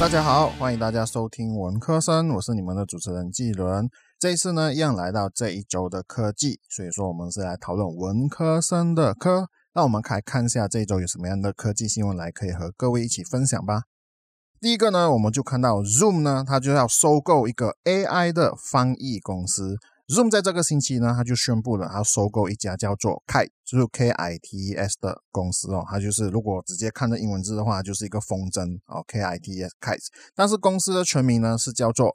大家好，欢迎大家收听文科生，我是你们的主持人纪伦。这一次呢，一样来到这一周的科技，所以说我们是来讨论文科生的科。那我们来看一下这一周有什么样的科技新闻来可以和各位一起分享吧。第一个呢，我们就看到 Zoom 呢，它就要收购一个 AI 的翻译公司。Zoom 在这个星期呢，它就宣布了，它收购一家叫做 Kite，就是 K I T S 的公司哦。它就是如果直接看这英文字的话，就是一个风筝哦，K I T S Kite。但是公司的全名呢是叫做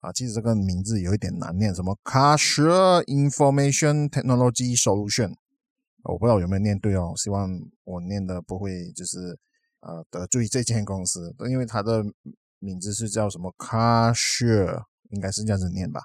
啊，其实这个名字有一点难念，什么 Cashier Information Technology Solution，我不知道有没有念对哦。希望我念的不会就是呃得罪这间公司，因为它的名字是叫什么 Cashier，应该是这样子念吧。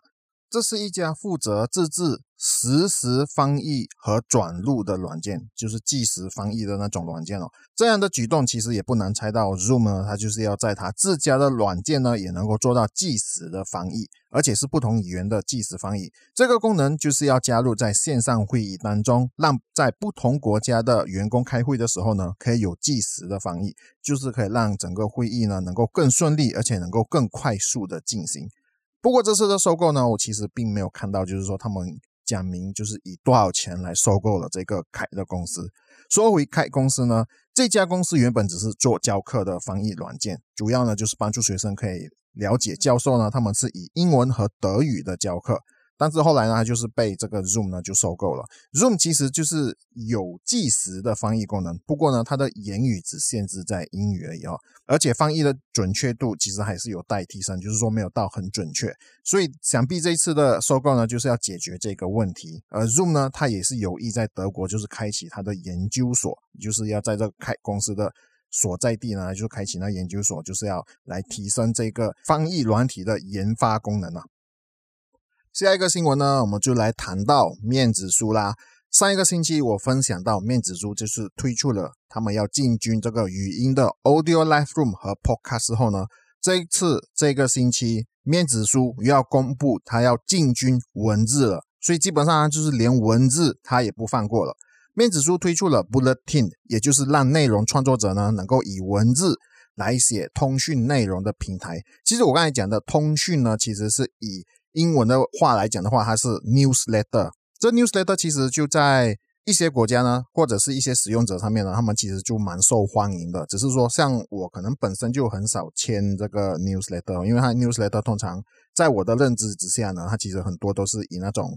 这是一家负责自制实时翻译和转录的软件，就是即时翻译的那种软件哦。这样的举动其实也不难猜到，Zoom 呢，它就是要在它自家的软件呢也能够做到即时的翻译，而且是不同语言的即时翻译。这个功能就是要加入在线上会议当中，让在不同国家的员工开会的时候呢，可以有即时的翻译，就是可以让整个会议呢能够更顺利，而且能够更快速的进行。不过这次的收购呢，我其实并没有看到，就是说他们讲明就是以多少钱来收购了这个凯的公司。说回凯公司呢，这家公司原本只是做教课的翻译软件，主要呢就是帮助学生可以了解教授呢，他们是以英文和德语的教课。但是后来呢，就是被这个 Zoom 呢就收购了。Zoom 其实就是有即时的翻译功能，不过呢，它的言语只限制在英语而已哦，而且翻译的准确度其实还是有待提升，就是说没有到很准确。所以想必这一次的收购呢，就是要解决这个问题。而 Zoom 呢，它也是有意在德国就是开启它的研究所，就是要在这开公司的所在地呢，就开启那研究所，就是要来提升这个翻译软体的研发功能啊。下一个新闻呢，我们就来谈到面子书啦。上一个星期我分享到，面子书就是推出了他们要进军这个语音的 Audio Live Room 和 Podcast 后呢，这一次这个星期面子书又要公布它要进军文字了，所以基本上就是连文字它也不放过了。面子书推出了 Bulletin，也就是让内容创作者呢能够以文字来写通讯内容的平台。其实我刚才讲的通讯呢，其实是以英文的话来讲的话，它是 newsletter。这 newsletter 其实就在一些国家呢，或者是一些使用者上面呢，他们其实就蛮受欢迎的。只是说，像我可能本身就很少签这个 newsletter，因为它 newsletter 通常在我的认知之下呢，它其实很多都是以那种。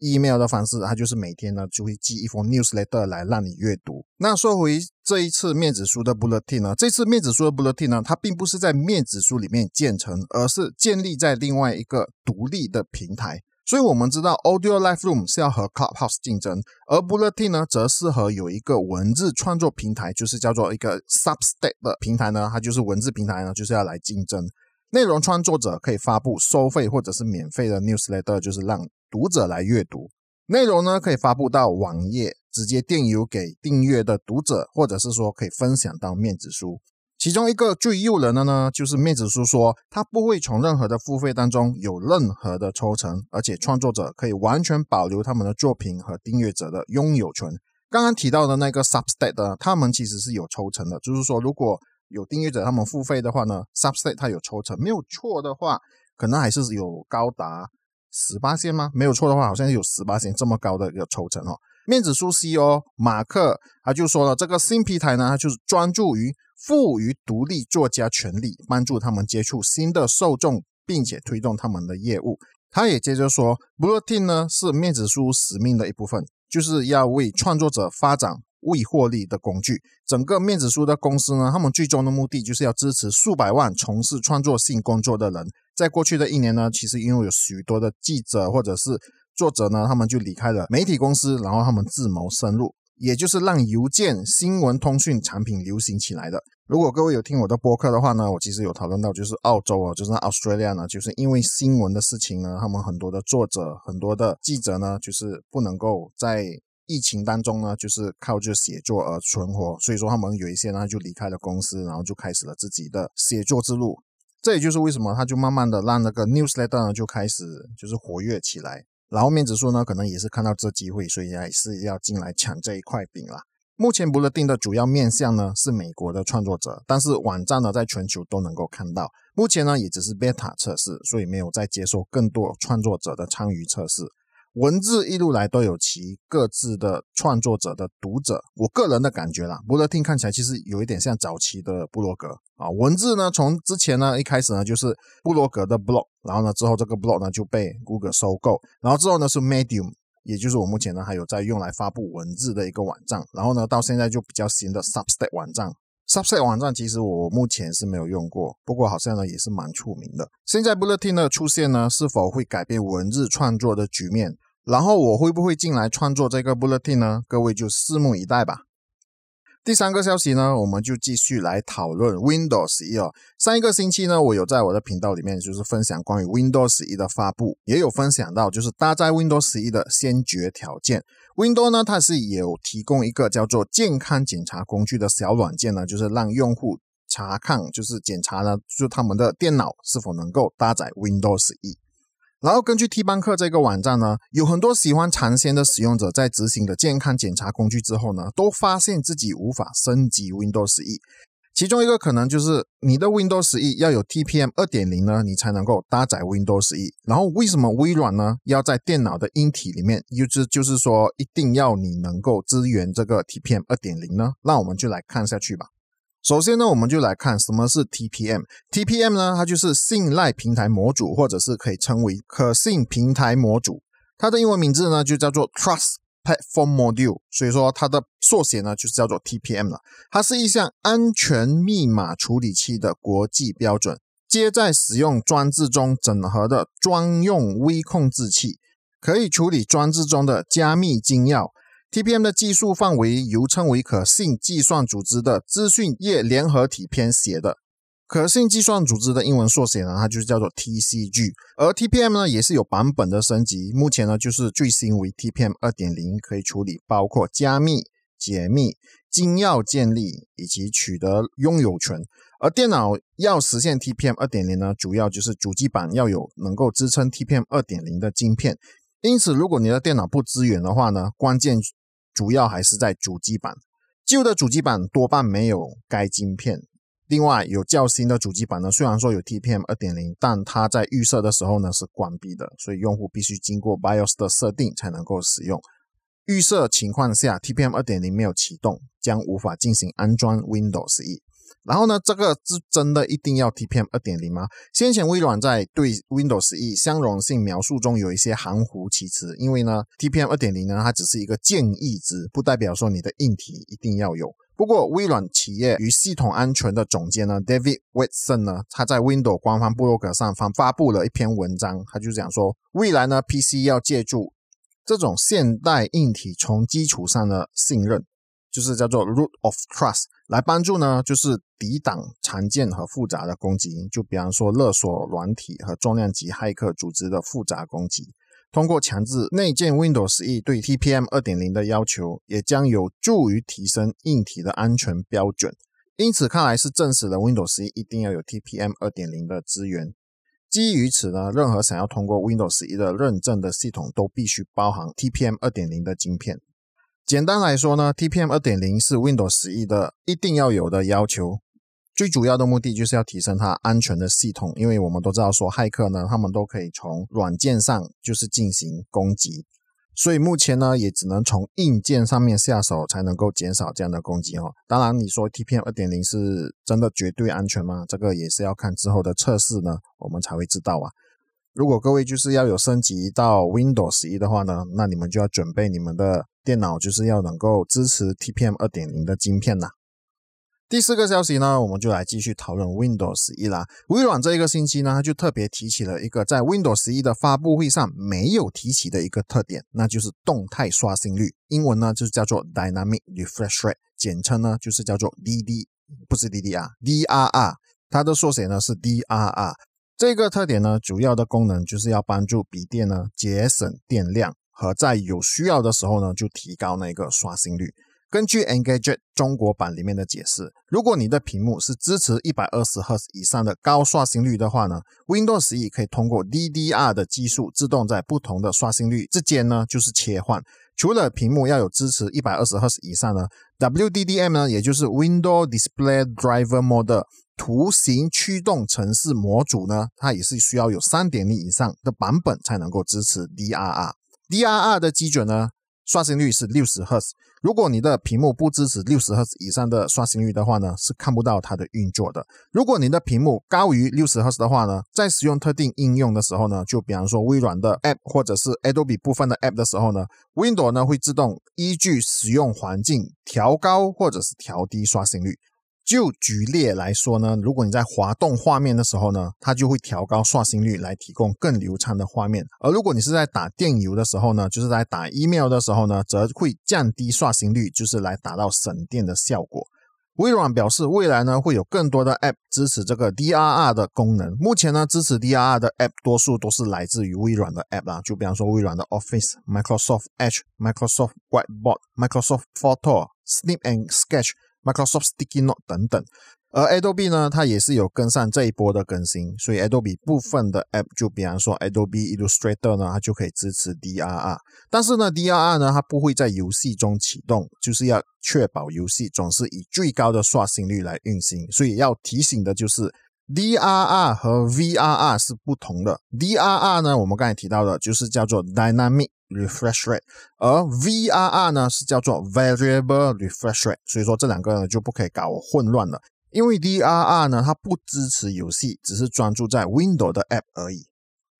Email 的方式，它就是每天呢就会寄一封 newsletter 来让你阅读。那说回这一次面子书的 bulletin 呢，这次面子书的 bulletin 呢，它并不是在面子书里面建成，而是建立在另外一个独立的平台。所以我们知道 Audio Live Room 是要和 Clubhouse 竞争，而 bulletin 呢则适合有一个文字创作平台，就是叫做一个 Substack 的平台呢，它就是文字平台呢，就是要来竞争。内容创作者可以发布收费或者是免费的 newsletter，就是让读者来阅读内容呢，可以发布到网页，直接电邮给订阅的读者，或者是说可以分享到面子书。其中一个最诱人的呢，就是面子书说它不会从任何的付费当中有任何的抽成，而且创作者可以完全保留他们的作品和订阅者的拥有权。刚刚提到的那个 Substack 的，他们其实是有抽成的，就是说如果有订阅者他们付费的话呢，Substack 它有抽成，没有错的话，可能还是有高达。十八线吗？没有错的话，好像有十八线这么高的一个抽成哦。面子书 CEO 马克他就说了，这个新平台呢，就是专注于赋予独立作家权利，帮助他们接触新的受众，并且推动他们的业务。他也接着说，Bulletin 呢是面子书使命的一部分，就是要为创作者发展。未获利的工具，整个面子书的公司呢，他们最终的目的就是要支持数百万从事创作性工作的人。在过去的一年呢，其实因为有许多的记者或者是作者呢，他们就离开了媒体公司，然后他们自谋生路，也就是让邮件、新闻通讯产品流行起来的。如果各位有听我的播客的话呢，我其实有讨论到，就是澳洲啊，就是 Australia 呢，就是因为新闻的事情呢，他们很多的作者、很多的记者呢，就是不能够在。疫情当中呢，就是靠着写作而存活，所以说他们有一些呢就离开了公司，然后就开始了自己的写作之路。这也就是为什么他就慢慢的让那个 newsletter 呢就开始就是活跃起来。然后面子书呢可能也是看到这机会，所以还是要进来抢这一块饼啦。目前不乐定的主要面向呢是美国的创作者，但是网站呢在全球都能够看到。目前呢也只是 beta 测试，所以没有再接受更多创作者的参与测试。文字一路来都有其各自的创作者的读者，我个人的感觉啦，Bulletin 看起来其实有一点像早期的布洛格啊。文字呢从之前呢一开始呢就是布洛格的 blog，然后呢之后这个 blog 呢就被 Google 收购，然后之后呢是 Medium。也就是我目前呢还有在用来发布文字的一个网站，然后呢到现在就比较新的 Substack 网站。Substack 网站其实我目前是没有用过，不过好像呢也是蛮出名的。现在 Bulletin 的出现呢，是否会改变文字创作的局面？然后我会不会进来创作这个 Bulletin 呢？各位就拭目以待吧。第三个消息呢，我们就继续来讨论 Windows 十一哦。上一个星期呢，我有在我的频道里面就是分享关于 Windows 十一的发布，也有分享到就是搭载 Windows 十一的先决条件。Windows 呢，它是有提供一个叫做健康检查工具的小软件呢，就是让用户查看，就是检查呢，就他们的电脑是否能够搭载 Windows 十一。然后根据 T 班克这个网站呢，有很多喜欢尝鲜的使用者在执行了健康检查工具之后呢，都发现自己无法升级 Windows 十一。其中一个可能就是你的 Windows 十一要有 TPM 二点零呢，你才能够搭载 Windows 十一。然后为什么微软呢要在电脑的硬体里面，就是就是说一定要你能够支援这个 TPM 二点零呢？那我们就来看下去吧。首先呢，我们就来看什么是 TPM。TPM 呢，它就是信赖平台模组，或者是可以称为可信平台模组。它的英文名字呢就叫做 Trust Platform Module，所以说它的缩写呢就是叫做 TPM 了。它是一项安全密码处理器的国际标准，接在使用装置中整合的专用微控制器，可以处理装置中的加密金钥。TPM 的技术范围由称为可信计算组织的资讯业联合体编写的。可信计算组织的英文缩写呢，它就是叫做 TCG。而 TPM 呢，也是有版本的升级。目前呢，就是最新为 TPM 二点零，可以处理包括加密、解密、金钥建立以及取得拥有权。而电脑要实现 TPM 二点零呢，主要就是主机板要有能够支撑 TPM 二点零的晶片。因此，如果你的电脑不支援的话呢，关键。主要还是在主机板，旧的主机板多半没有该晶片。另外，有较新的主机板呢，虽然说有 TPM 二点零，但它在预设的时候呢是关闭的，所以用户必须经过 BIOS 的设定才能够使用。预设情况下，TPM 二点零没有启动，将无法进行安装 Windows 一。然后呢，这个是真的一定要 TPM 二点零吗？先前微软在对 Windows 一相容性描述中有一些含糊其辞，因为呢，TPM 二点零呢，它只是一个建议值，不代表说你的硬体一定要有。不过，微软企业与系统安全的总监呢，David Watson 呢，他在 Windows 官方部落格上方发布了一篇文章，他就讲说，未来呢，PC 要借助这种现代硬体从基础上的信任。就是叫做 root of trust 来帮助呢，就是抵挡常见和复杂的攻击，就比方说勒索软体和重量级骇客组织的复杂攻击。通过强制内建 Windows 十一对 TPM 二点零的要求，也将有助于提升硬体的安全标准。因此，看来是证实了 Windows 十一一定要有 TPM 二点零的资源。基于此呢，任何想要通过 Windows 十一的认证的系统都必须包含 TPM 二点零的晶片。简单来说呢，TPM 二点零是 Windows 十一的一定要有的要求。最主要的目的就是要提升它安全的系统，因为我们都知道说骇客呢，他们都可以从软件上就是进行攻击，所以目前呢，也只能从硬件上面下手，才能够减少这样的攻击哦。当然，你说 TPM 二点零是真的绝对安全吗？这个也是要看之后的测试呢，我们才会知道啊。如果各位就是要有升级到 Windows 十一的话呢，那你们就要准备你们的。电脑就是要能够支持 TPM 二点零的晶片呐。第四个消息呢，我们就来继续讨论 Windows 十一啦。微软这一个星期呢，它就特别提起了一个在 Windows 十一的发布会上没有提起的一个特点，那就是动态刷新率。英文呢就是叫做 Dynamic Refresh Rate，简称呢就是叫做 DD，不是 DDR，DRR，它的缩写呢是 DRR。这个特点呢，主要的功能就是要帮助笔电呢节省电量。和在有需要的时候呢，就提高那个刷新率。根据 Engadget 中国版里面的解释，如果你的屏幕是支持一百二十赫兹以上的高刷新率的话呢，Windows 十一可以通过 DDR 的技术自动在不同的刷新率之间呢就是切换。除了屏幕要有支持一百二十赫兹以上呢，WDDM 呢也就是 Window Display Driver Model 图形驱动程式模组呢，它也是需要有三点零以上的版本才能够支持 DRR。DRR 的基准呢？刷新率是六十赫兹。如果你的屏幕不支持六十赫兹以上的刷新率的话呢，是看不到它的运作的。如果你的屏幕高于六十赫兹的话呢，在使用特定应用的时候呢，就比方说微软的 App 或者是 Adobe 部分的 App 的时候呢，Windows 呢会自动依据使用环境调高或者是调低刷新率。就举例来说呢，如果你在滑动画面的时候呢，它就会调高刷新率来提供更流畅的画面；而如果你是在打电邮的时候呢，就是在打 email 的时候呢，则会降低刷新率，就是来达到省电的效果。微软表示，未来呢会有更多的 App 支持这个 DRR 的功能。目前呢，支持 DRR 的 App 多数都是来自于微软的 App 啦，就比方说微软的 Office、Microsoft Edge、Microsoft Whiteboard、Microsoft Photo、Snip and Sketch。Microsoft Sticky Note 等等，而 Adobe 呢，它也是有跟上这一波的更新，所以 Adobe 部分的 App 就比方说 Adobe Illustrator 呢，它就可以支持 DRR，但是呢，DRR 呢，它不会在游戏中启动，就是要确保游戏总是以最高的刷新率来运行，所以要提醒的就是 DRR 和 VRR 是不同的，DRR 呢，我们刚才提到的就是叫做 Dynamic。Refresh rate，而 VRR 呢是叫做 variable refresh rate，所以说这两个呢就不可以搞混乱了。因为 DRR 呢它不支持游戏，只是专注在 Window 的 App 而已。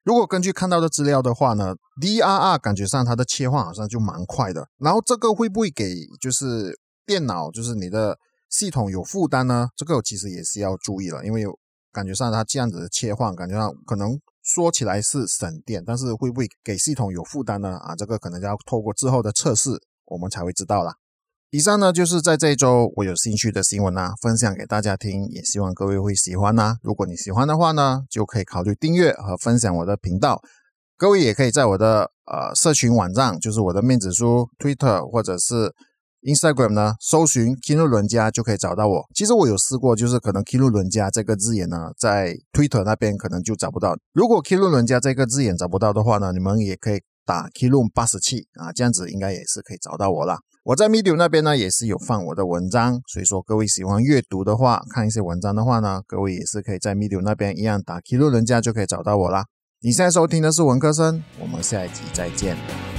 如果根据看到的资料的话呢，DRR 感觉上它的切换好像就蛮快的。然后这个会不会给就是电脑就是你的系统有负担呢？这个其实也是要注意了，因为感觉上它这样子的切换，感觉上可能。说起来是省电，但是会不会给系统有负担呢？啊，这个可能要透过之后的测试，我们才会知道啦。以上呢就是在这一周我有兴趣的新闻啊，分享给大家听，也希望各位会喜欢呐。如果你喜欢的话呢，就可以考虑订阅和分享我的频道。各位也可以在我的呃社群网站，就是我的面子书 Twitter 或者是。Instagram 呢，搜寻 Kino 伦家就可以找到我。其实我有试过，就是可能 Kino 伦家这个字眼呢，在 Twitter 那边可能就找不到。如果 Kino 伦家这个字眼找不到的话呢，你们也可以打 Kino 八十七啊，这样子应该也是可以找到我啦。我在 Medium 那边呢，也是有放我的文章，所以说各位喜欢阅读的话，看一些文章的话呢，各位也是可以在 Medium 那边一样打 Kino 伦家就可以找到我啦。你现在收听的是文科生，我们下一集再见。